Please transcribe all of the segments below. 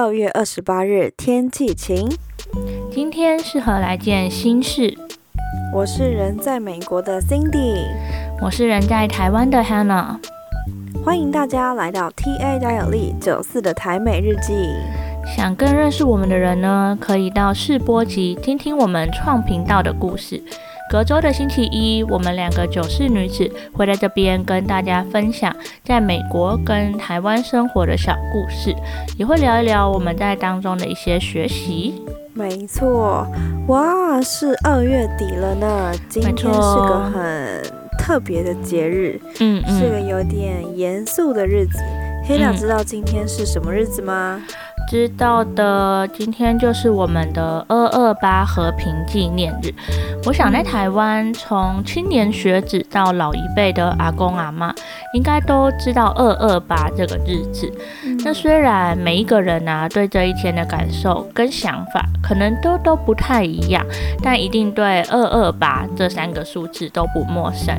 二月二十八日，天气晴。今天适合来件新事。我是人在美国的 Cindy，我是人在台湾的 Hannah。欢迎大家来到 TA 大有力九四的台美日记。想更认识我们的人呢，可以到试播集听听我们创频道的故事。隔周的星期一，我们两个九四女子会在这边跟大家分享在美国跟台湾生活的小故事，也会聊一聊我们在当中的一些学习。没错，哇，是二月底了呢，今天是个很特别的节日，嗯嗯，是个有点严肃的日子。黑鸟知道今天是什么日子吗？知道的，今天就是我们的二二八和平纪念日。我想在台湾，从青年学子到老一辈的阿公阿妈，应该都知道二二八这个日子。那虽然每一个人啊，对这一天的感受跟想法可能都都不太一样，但一定对二二八这三个数字都不陌生。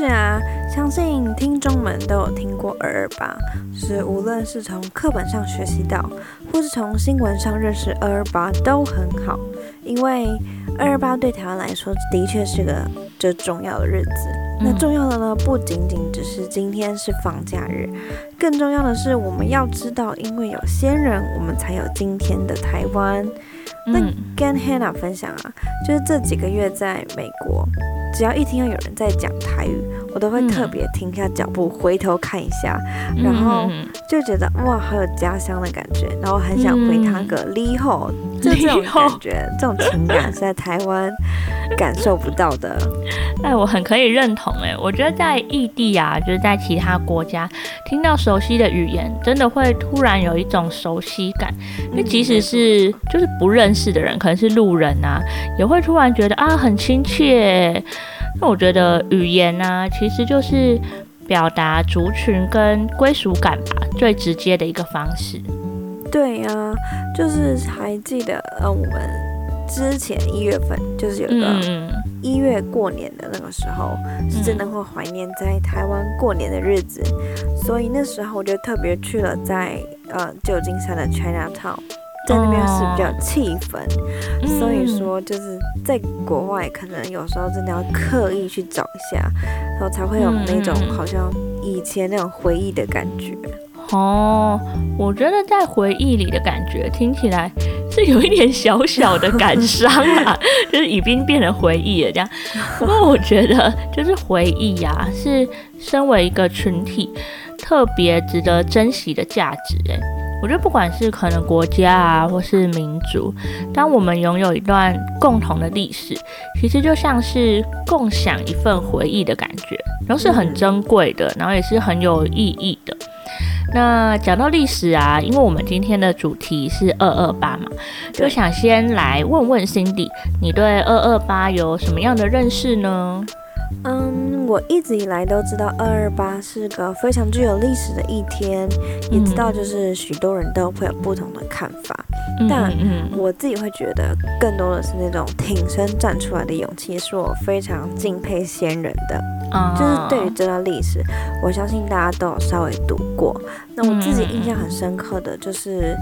是啊，相信听众们都有听过二二八，是无论是从课本上学习到，或是从新闻上认识二二八都很好，因为二二八对台湾来说的确是个最重要的日子。那重要的呢，不仅仅只是今天是放假日，更重要的是我们要知道，因为有先人，我们才有今天的台湾。那跟 Hannah 分享啊，就是这几个月在美国。只要一听到有人在讲台语，我都会特别停下脚步，回头看一下，然后就觉得哇，好有家乡的感觉，然后很想回他个离后，就这种感觉，这种情感是在台湾感受不到的。哎，我很可以认同哎，我觉得在异地啊，就是在其他国家听到熟悉的语言，真的会突然有一种熟悉感。因为即使是就是不认识的人，可能是路人啊，也会突然觉得啊很亲切。那我觉得语言呢，其实就是表达族群跟归属感吧，最直接的一个方式。对呀，就是还记得呃，我们之前一月份就是有个一月过年的那个时候，是真的会怀念在台湾过年的日子，所以那时候我就特别去了在呃旧金山的 China Town。在那边是比较气氛，所以说就是在国外，可能有时候真的要刻意去找一下，然后才会有那种好像以前那种回忆的感觉。哦，我觉得在回忆里的感觉听起来是有一点小小的感伤啊，就是已经变成回忆了这样。不过我觉得就是回忆呀，是身为一个群体特别值得珍惜的价值哎。我觉得不管是可能国家啊，或是民族，当我们拥有一段共同的历史，其实就像是共享一份回忆的感觉，然后是很珍贵的，然后也是很有意义的。那讲到历史啊，因为我们今天的主题是二二八嘛，就想先来问问 Cindy，你对二二八有什么样的认识呢？嗯，我一直以来都知道二二八是个非常具有历史的一天，也知道就是许多人都会有不同的看法，但我自己会觉得更多的是那种挺身站出来的勇气，是我非常敬佩先人的。就是对于这段历史，我相信大家都有稍微读过。那我自己印象很深刻的就是，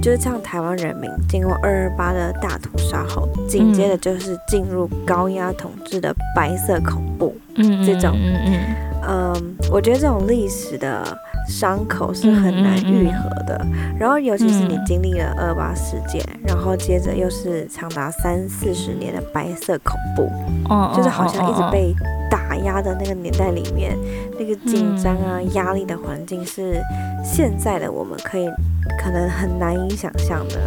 就是像台湾人民经过二二八的大屠杀后，紧接着就是进入高压统治的白色恐怖，嗯，这种，嗯嗯，嗯，我觉得这种历史的伤口是很难愈合的。然后，尤其是你经历了二八事件，然后接着又是长达三四十年的白色恐怖，哦，就是好像一直被。打压的那个年代里面，那个紧张啊、压力的环境是现在的我们可以可能很难以想象的。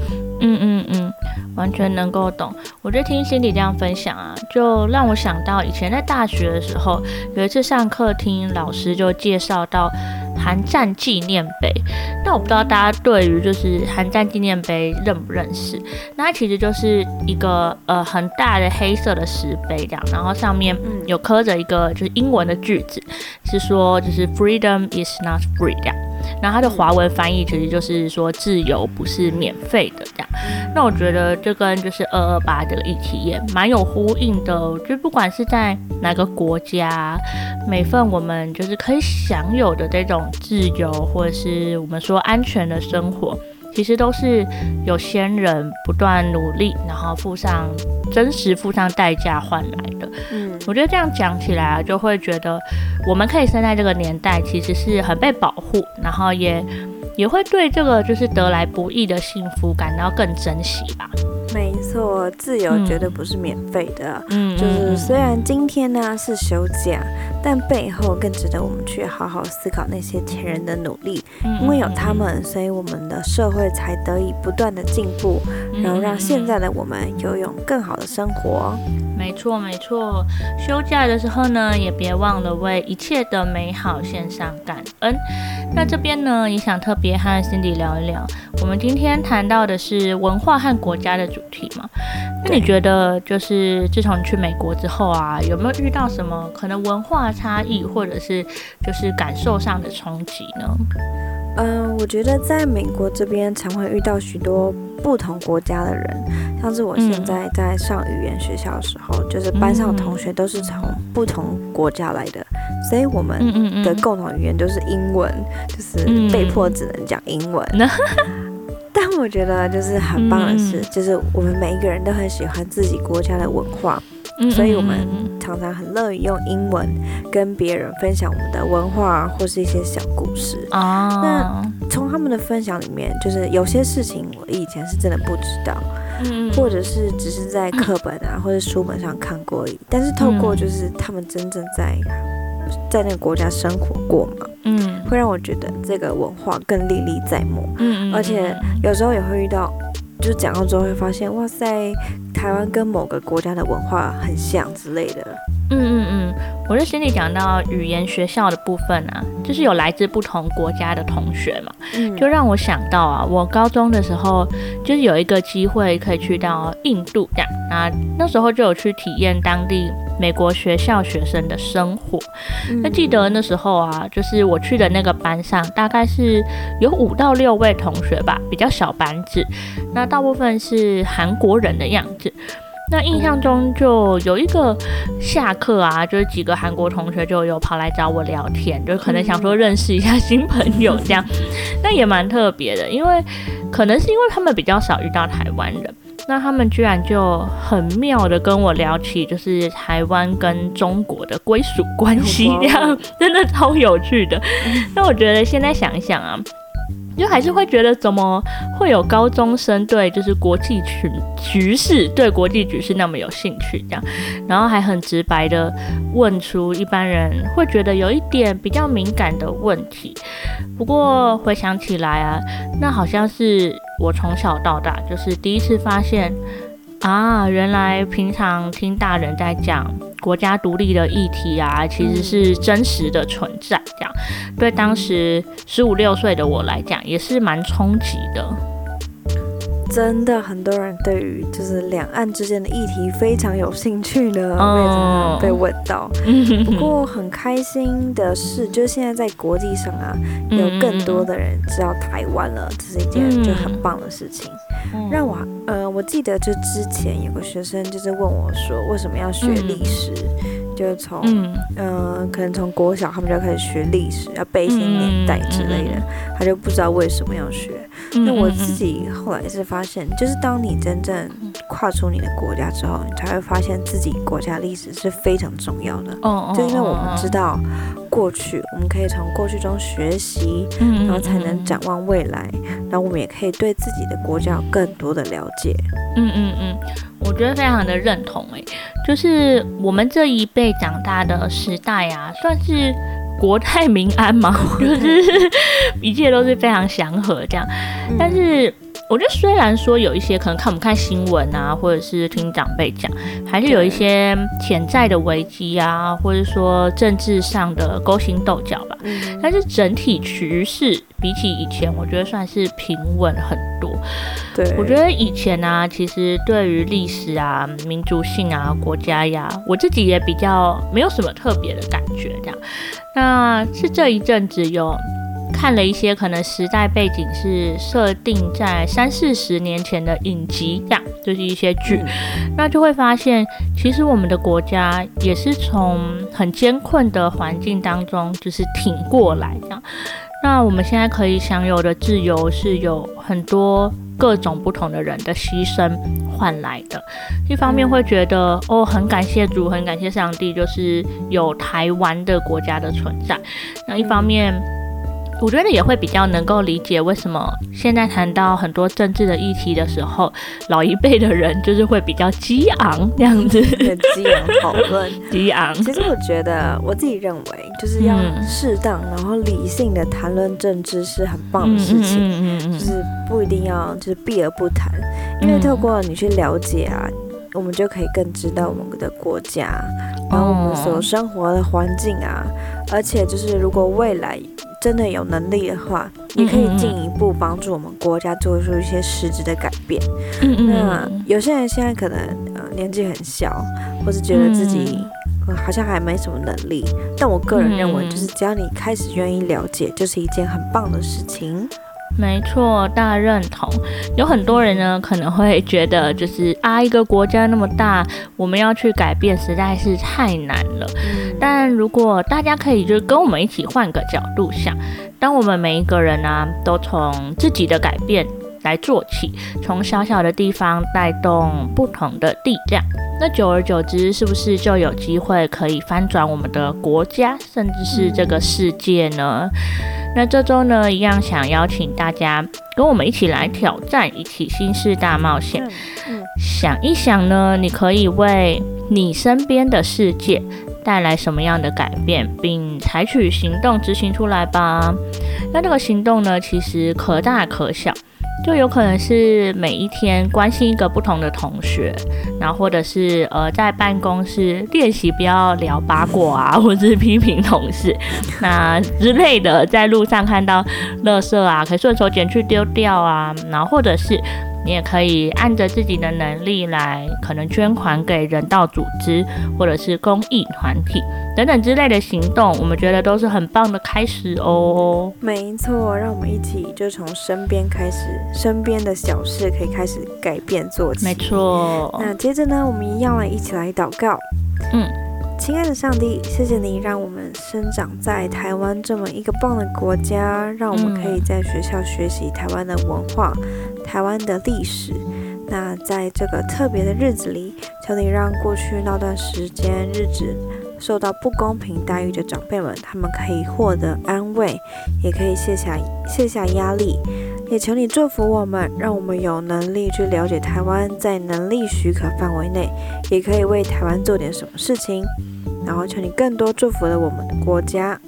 嗯嗯嗯，完全能够懂。我就听心里这样分享啊，就让我想到以前在大学的时候，有一次上课听老师就介绍到。韩战纪念碑，那我不知道大家对于就是韩战纪念碑认不认识？那其实就是一个呃很大的黑色的石碑这样，然后上面有刻着一个就是英文的句子，是说就是 Freedom is not free 这样，然后它的华文翻译其实就是说自由不是免费的这样。那我觉得这跟就是二二八这个议题也蛮有呼应的。就不管是在哪个国家，每份我们就是可以享有的这种自由，或者是我们说安全的生活。其实都是有先人不断努力，然后付上真实付上代价换来的。嗯，我觉得这样讲起来啊，就会觉得我们可以生在这个年代，其实是很被保护，然后也也会对这个就是得来不易的幸福感到更珍惜吧。没错，自由绝对不是免费的。嗯，就是虽然今天呢是休假，但背后更值得我们去好好思考那些前人的努力。因为有他们，所以我们的社会才得以不断的进步，然后让现在的我们拥有更好的生活。没错，没错。休假的时候呢，也别忘了为一切的美好献上感恩。那这边呢，也想特别和 Cindy 聊一聊。我们今天谈到的是文化和国家的主题嘛？那你觉得，就是自从去美国之后啊，有没有遇到什么可能文化差异，或者是就是感受上的冲击呢？嗯，我觉得在美国这边常会遇到许多不同国家的人，像是我现在在上语言学校的时候，就是班上同学都是从不同国家来的，所以我们的共同语言都是英文，就是被迫只能讲英文。但我觉得就是很棒的是，就是我们每一个人都很喜欢自己国家的文化，所以我们常常很乐于用英文跟别人分享我们的文化或是一些小故事。那从他们的分享里面，就是有些事情我以前是真的不知道，嗯或者是只是在课本啊或者书本上看过而已。但是透过就是他们真正在在那个国家生活过嘛。嗯，会让我觉得这个文化更历历在目。嗯嗯，而且有时候也会遇到，就是讲到之后会发现，哇塞，台湾跟某个国家的文化很像之类的。嗯嗯，我就心里讲到语言学校的部分啊，就是有来自不同国家的同学嘛，就让我想到啊，我高中的时候就是有一个机会可以去到印度这样，那那时候就有去体验当地。美国学校学生的生活，那记得那时候啊，就是我去的那个班上，大概是有五到六位同学吧，比较小班制。那大部分是韩国人的样子。那印象中就有一个下课啊，就是几个韩国同学就有跑来找我聊天，就可能想说认识一下新朋友这样。那也蛮特别的，因为可能是因为他们比较少遇到台湾人。那他们居然就很妙的跟我聊起，就是台湾跟中国的归属关系，这样 真的超有趣的。那我觉得现在想一想啊，就还是会觉得怎么会有高中生对就是国际局局势对国际局势那么有兴趣这样，然后还很直白的问出一般人会觉得有一点比较敏感的问题。不过回想起来啊，那好像是。我从小到大就是第一次发现啊，原来平常听大人在讲国家独立的议题啊，其实是真实的存在。这样对当时十五六岁的我来讲，也是蛮冲击的。真的很多人对于就是两岸之间的议题非常有兴趣呢，我也常被问到。不过很开心的是，就是现在在国际上啊，有更多的人知道台湾了，这是一件就很棒的事情。让我呃，我记得就之前有个学生就是问我说，为什么要学历史？就是从嗯，可能从国小他们就要开始学历史，要背一些年代之类的，他就不知道为什么要学。那我自己后来是发现，就是当你真正跨出你的国家之后，你才会发现自己国家历史是非常重要的。哦就因为我们知道过去，我们可以从过去中学习，然后才能展望未来，然后我们也可以对自己的国家有更多的了解。嗯嗯嗯，我觉得非常的认同诶，就是我们这一辈长大的时代啊，算是。国泰民安嘛，就是一切都是非常祥和这样。但是我觉得，虽然说有一些可能看不看新闻啊，或者是听长辈讲，还是有一些潜在的危机啊，或者说政治上的勾心斗角吧。但是整体趋势比起以前，我觉得算是平稳很多。对，我觉得以前呢，其实对于历史啊、民族性啊、国家呀，我自己也比较没有什么特别的感觉这样。那是这一阵子有看了一些可能时代背景是设定在三四十年前的影集，这样就是一些剧，那就会发现，其实我们的国家也是从很艰困的环境当中就是挺过来这样。那我们现在可以享有的自由，是有很多各种不同的人的牺牲换来的。一方面会觉得，哦，很感谢主，很感谢上帝，就是有台湾的国家的存在。那一方面。我觉得也会比较能够理解为什么现在谈到很多政治的议题的时候，老一辈的人就是会比较激昂这样子，激昂讨论，激昂。其实我觉得我自己认为，就是要适当然后理性的谈论政治是很棒的事情，嗯嗯嗯，就是不一定要就是避而不谈，因为透过你去了解啊，我们就可以更知道我们的国家，然后我们所生活的环境啊，而且就是如果未来。真的有能力的话，也可以进一步帮助我们国家做出一些实质的改变。那有些人现在可能呃年纪很小，或是觉得自己好像还没什么能力，但我个人认为，就是只要你开始愿意了解，就是一件很棒的事情。没错，大认同。有很多人呢，可能会觉得，就是啊，一个国家那么大，我们要去改变实在是太难了。但如果大家可以，就是跟我们一起换个角度想，当我们每一个人呢，都从自己的改变来做起，从小小的地方带动不同的力量，那久而久之，是不是就有机会可以翻转我们的国家，甚至是这个世界呢？那这周呢，一样想邀请大家跟我们一起来挑战一起新式大冒险。想一想呢，你可以为你身边的世界带来什么样的改变，并采取行动执行出来吧。那这个行动呢，其实可大可小。就有可能是每一天关心一个不同的同学，然后或者是呃在办公室练习不要聊八卦啊，或者是批评同事那之类的，在路上看到垃圾啊，可以顺手捡去丢掉啊，然后或者是。你也可以按着自己的能力来，可能捐款给人道组织或者是公益团体等等之类的行动，我们觉得都是很棒的开始哦。没错，让我们一起就从身边开始，身边的小事可以开始改变做起。没错。那接着呢，我们一样来一起来祷告。嗯。亲爱的上帝，谢谢你让我们生长在台湾这么一个棒的国家，让我们可以在学校学习台湾的文化、台湾的历史。那在这个特别的日子里，求你让过去那段时间日子受到不公平待遇的长辈们，他们可以获得安慰，也可以卸下卸下压力。也求你祝福我们，让我们有能力去了解台湾，在能力许可范围内，也可以为台湾做点什么事情。然后求你更多祝福了我们的国家，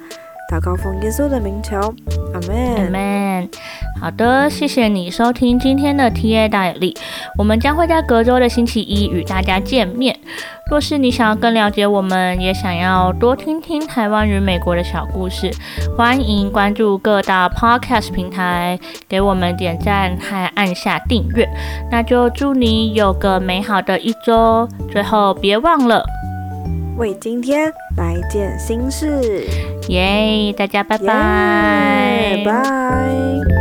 祷告奉耶稣的名求，阿门。阿门。好的，谢谢你收听今天的 T A 大有力，我们将会在隔周的星期一与大家见面。若是你想要更了解我们，也想要多听听台湾与美国的小故事，欢迎关注各大 Podcast 平台，给我们点赞和按下订阅。那就祝你有个美好的一周。最后别忘了。为今天来件心事，耶！大家拜拜，拜。